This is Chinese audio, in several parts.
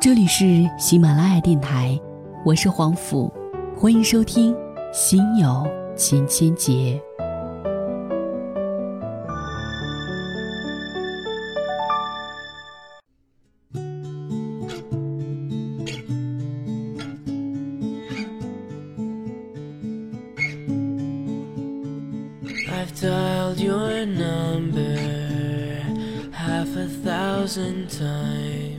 这里是喜马拉雅电台，我是黄甫，欢迎收听《心有千千结》。I've dialed your number half a thousand times,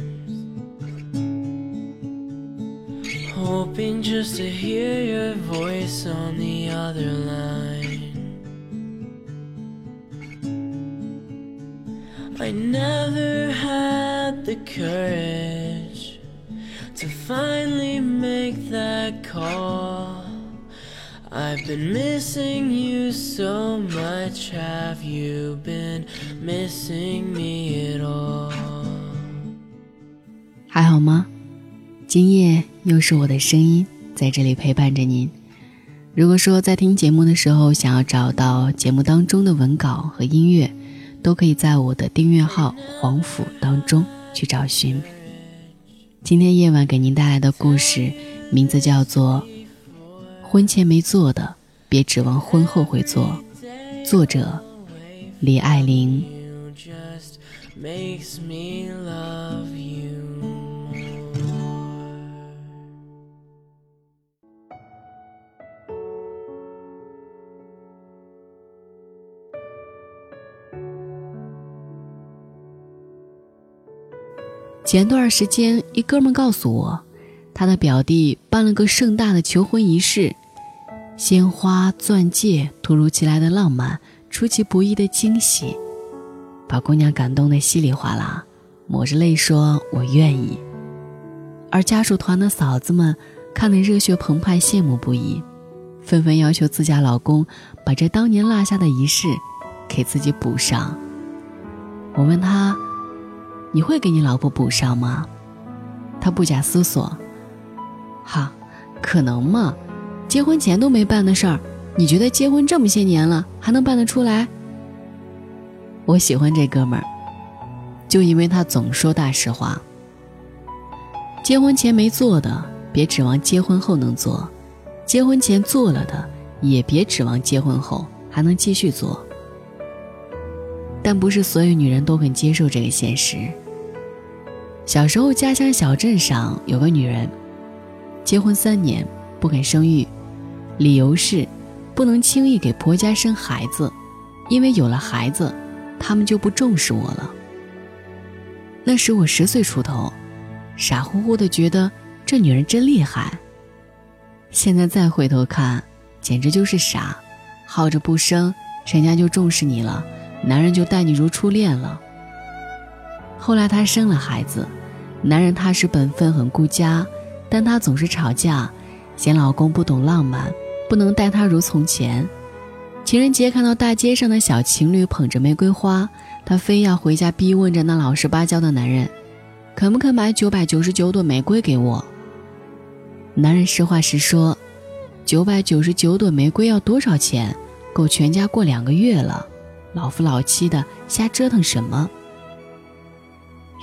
hoping just to hear your voice on the other line. I never had the courage to finally make that call. I've been missing you so much. Have you been missing me at all? 还好吗？今夜 又是我的声音在这里陪伴着您。如果说在听节目的时候想要找到节目当中的文稿和音乐，都可以在我的订阅号“黄甫”当中去找寻。今天夜晚给您带来的故事名字叫做。婚前没做的，别指望婚后会做。作者：李爱玲。前段时间，一哥们告诉我，他的表弟办了个盛大的求婚仪式。鲜花、钻戒，突如其来的浪漫，出其不意的惊喜，把姑娘感动得稀里哗啦，抹着泪说：“我愿意。”而家属团的嫂子们看得热血澎湃，羡慕不已，纷纷要求自家老公把这当年落下的仪式给自己补上。我问他：“你会给你老婆补上吗？”他不假思索：“哈，可能吗？”结婚前都没办的事儿，你觉得结婚这么些年了还能办得出来？我喜欢这哥们儿，就因为他总说大实话。结婚前没做的，别指望结婚后能做；结婚前做了的，也别指望结婚后还能继续做。但不是所有女人都很接受这个现实。小时候，家乡小镇上有个女人，结婚三年不肯生育。理由是，不能轻易给婆家生孩子，因为有了孩子，他们就不重视我了。那时我十岁出头，傻乎乎的觉得这女人真厉害。现在再回头看，简直就是傻，好着不生，人家就重视你了，男人就待你如初恋了。后来她生了孩子，男人踏实本分，很顾家，但他总是吵架，嫌老公不懂浪漫。不能待他如从前。情人节看到大街上的小情侣捧着玫瑰花，她非要回家逼问着那老实巴交的男人，肯不肯买九百九十九朵玫瑰给我？男人实话实说，九百九十九朵玫瑰要多少钱？够全家过两个月了，老夫老妻的瞎折腾什么？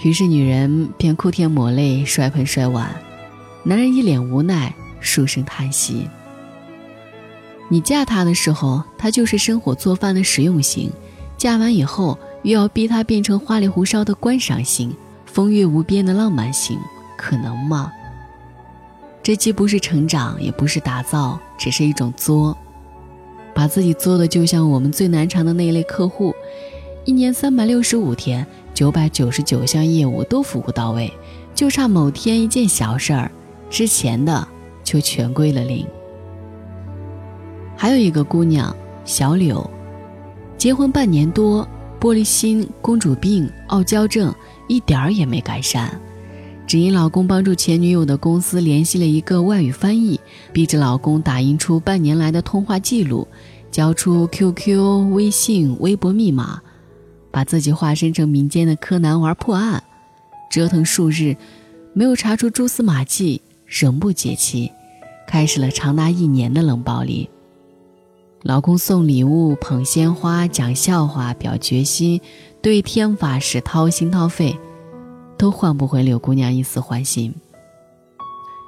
于是女人便哭天抹泪，摔盆摔碗，男人一脸无奈，数声叹息。你嫁他的时候，他就是生火做饭的实用型；嫁完以后，又要逼他变成花里胡哨的观赏型、风月无边的浪漫型，可能吗？这既不是成长，也不是打造，只是一种作，把自己作的就像我们最难缠的那一类客户，一年三百六十五天，九百九十九项业务都服务到位，就差某天一件小事儿，之前的就全归了零。还有一个姑娘小柳，结婚半年多，玻璃心、公主病、傲娇症一点儿也没改善，只因老公帮助前女友的公司联系了一个外语翻译，逼着老公打印出半年来的通话记录，交出 QQ、微信、微博密码，把自己化身成民间的柯南玩破案，折腾数日，没有查出蛛丝马迹，仍不解气，开始了长达一年的冷暴力。老公送礼物、捧鲜花、讲笑话、表决心，对天发誓掏心掏肺，都换不回柳姑娘一丝欢心。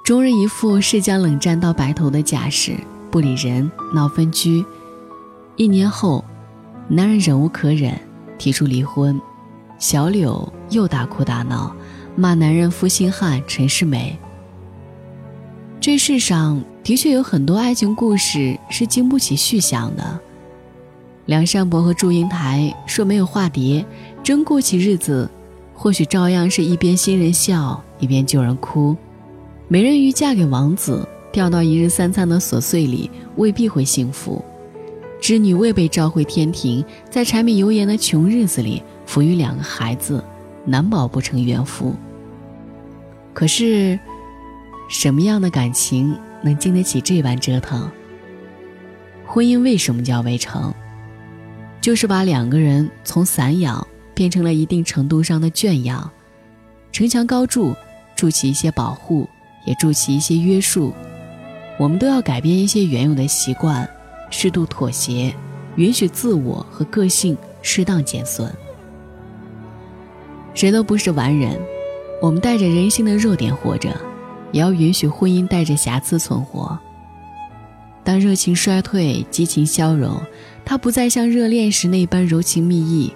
终日一副是将冷战到白头的架势，不理人，闹分居。一年后，男人忍无可忍，提出离婚。小柳又大哭大闹，骂男人负心汉，陈世美。这世上的确有很多爱情故事是经不起续想的。梁山伯和祝英台说没有化蝶，真过起日子，或许照样是一边新人笑，一边旧人哭。美人鱼嫁给王子，掉到一日三餐的琐碎里，未必会幸福。织女未被召回天庭，在柴米油盐的穷日子里，抚育两个孩子，难保不成怨妇。可是。什么样的感情能经得起这般折腾？婚姻为什么叫围城？就是把两个人从散养变成了一定程度上的圈养，城墙高筑，筑起一些保护，也筑起一些约束。我们都要改变一些原有的习惯，适度妥协，允许自我和个性适当减损。谁都不是完人，我们带着人性的弱点活着。也要允许婚姻带着瑕疵存活。当热情衰退，激情消融，它不再像热恋时那般柔情蜜意，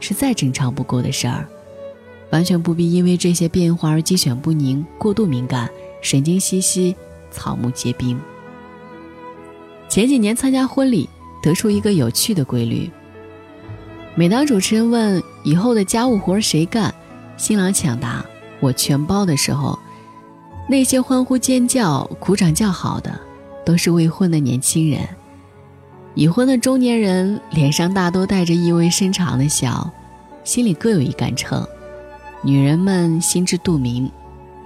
是再正常不过的事儿。完全不必因为这些变化而鸡犬不宁、过度敏感、神经兮兮、草木皆兵。前几年参加婚礼，得出一个有趣的规律：每当主持人问以后的家务活谁干，新郎抢答“我全包”的时候。那些欢呼尖叫、鼓掌叫好的，都是未婚的年轻人；已婚的中年人脸上大都带着意味深长的笑，心里各有一杆秤。女人们心知肚明，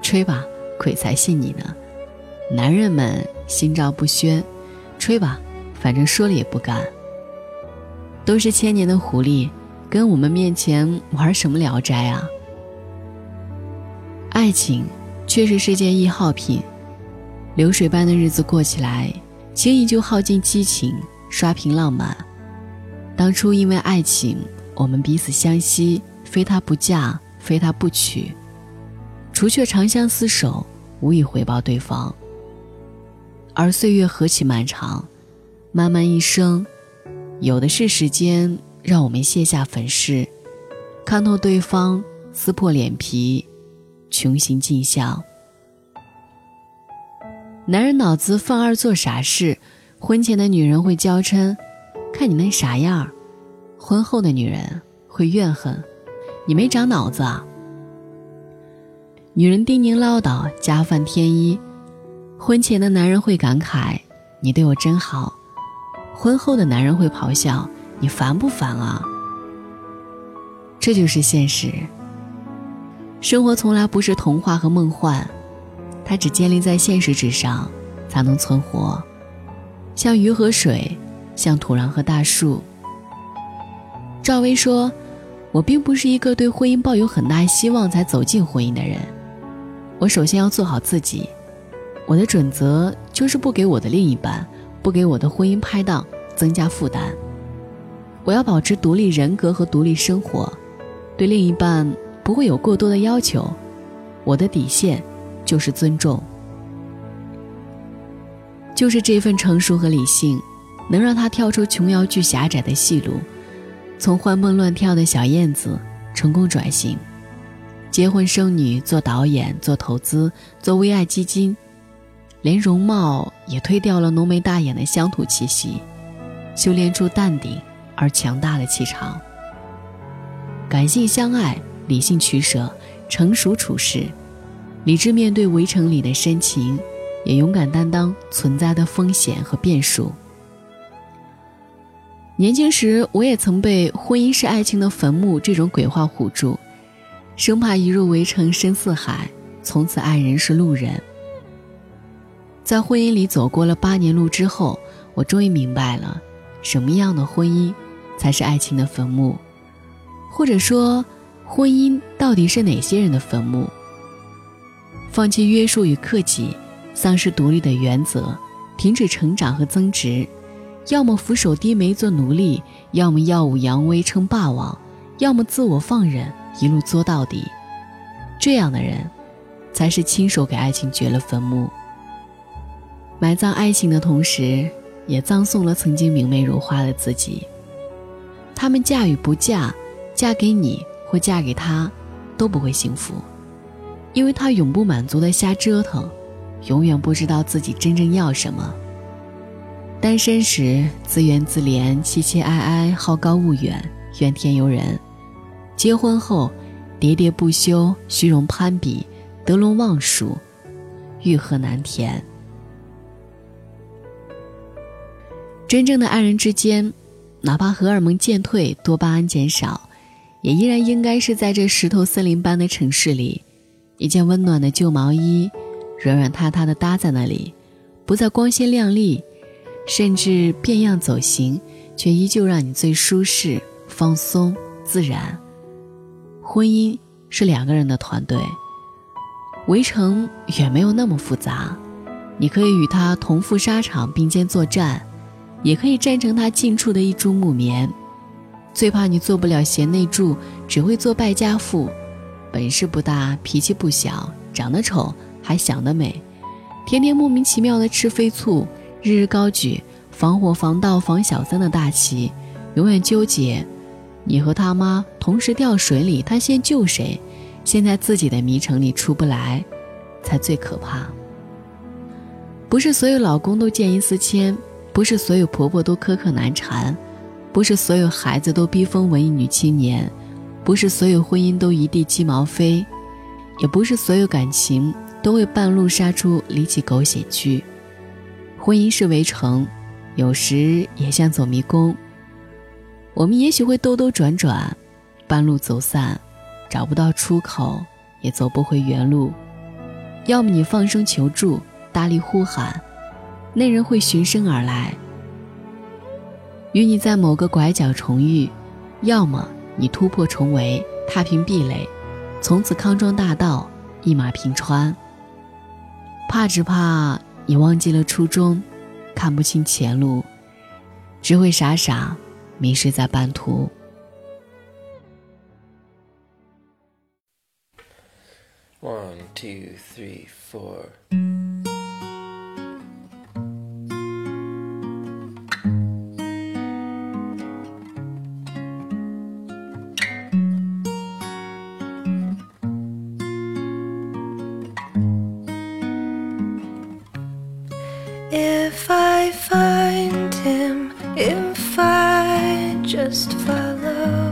吹吧，鬼才信你呢；男人们心照不宣，吹吧，反正说了也不干。都是千年的狐狸，跟我们面前玩什么聊斋啊？爱情。确实是件易耗品，流水般的日子过起来，轻易就耗尽激情，刷屏浪漫。当初因为爱情，我们彼此相惜，非他不嫁，非他不娶，除却长相厮守，无以回报对方。而岁月何其漫长，漫漫一生，有的是时间让我们卸下粉饰，看透对方，撕破脸皮。穷行尽孝。男人脑子犯二做傻事，婚前的女人会娇嗔，看你那傻样儿；婚后的女人会怨恨，你没长脑子啊。女人叮咛唠叨，家饭添衣，婚前的男人会感慨，你对我真好；婚后的男人会咆哮，你烦不烦啊？这就是现实。生活从来不是童话和梦幻，它只建立在现实之上，才能存活。像鱼和水，像土壤和大树。赵薇说：“我并不是一个对婚姻抱有很大希望才走进婚姻的人。我首先要做好自己。我的准则就是不给我的另一半，不给我的婚姻拍档增加负担。我要保持独立人格和独立生活，对另一半。”不会有过多的要求，我的底线就是尊重，就是这份成熟和理性，能让他跳出琼瑶剧狭窄的戏路，从欢蹦乱跳的小燕子成功转型，结婚生女，做导演，做投资，做微爱基金，连容貌也推掉了浓眉大眼的乡土气息，修炼出淡定而强大的气场，感性相爱。理性取舍，成熟处事，理智面对围城里的深情，也勇敢担当存在的风险和变数。年轻时，我也曾被“婚姻是爱情的坟墓”这种鬼话唬住，生怕一入围城深似海，从此爱人是路人。在婚姻里走过了八年路之后，我终于明白了，什么样的婚姻才是爱情的坟墓，或者说。婚姻到底是哪些人的坟墓？放弃约束与克己，丧失独立的原则，停止成长和增值，要么俯首低眉做奴隶，要么耀武扬威称霸王，要么自我放任一路作到底。这样的人，才是亲手给爱情掘了坟墓，埋葬爱情的同时，也葬送了曾经明媚如花的自己。他们嫁与不嫁，嫁给你或嫁给他，都不会幸福，因为他永不满足的瞎折腾，永远不知道自己真正要什么。单身时自怨自怜、凄凄哀哀、好高骛远、怨天尤人；结婚后喋喋不休、虚荣攀比、得陇望蜀、欲壑难填。真正的爱人之间。哪怕荷尔蒙渐退，多巴胺减少，也依然应该是在这石头森林般的城市里，一件温暖的旧毛衣，软软塌塌的搭在那里，不再光鲜亮丽，甚至变样走形，却依旧让你最舒适、放松、自然。婚姻是两个人的团队，围城远没有那么复杂，你可以与他同赴沙场，并肩作战。也可以站成他近处的一株木棉，最怕你做不了贤内助，只会做败家妇，本事不大，脾气不小，长得丑还想得美，天天莫名其妙的吃飞醋，日日高举防火防盗防小三的大旗，永远纠结，你和他妈同时掉水里，他先救谁？陷在自己的迷城里出不来，才最可怕。不是所有老公都见异思迁。不是所有婆婆都苛刻难缠，不是所有孩子都逼疯文艺女青年，不是所有婚姻都一地鸡毛飞，也不是所有感情都会半路杀出离奇狗血剧。婚姻是围城，有时也像走迷宫。我们也许会兜兜转转，半路走散，找不到出口，也走不回原路。要么你放声求助，大力呼喊。那人会循声而来，与你在某个拐角重遇；要么你突破重围，踏平壁垒，从此康庄大道一马平川。怕只怕你忘记了初衷，看不清前路，只会傻傻迷失在半途。One, two, three, four. Follow,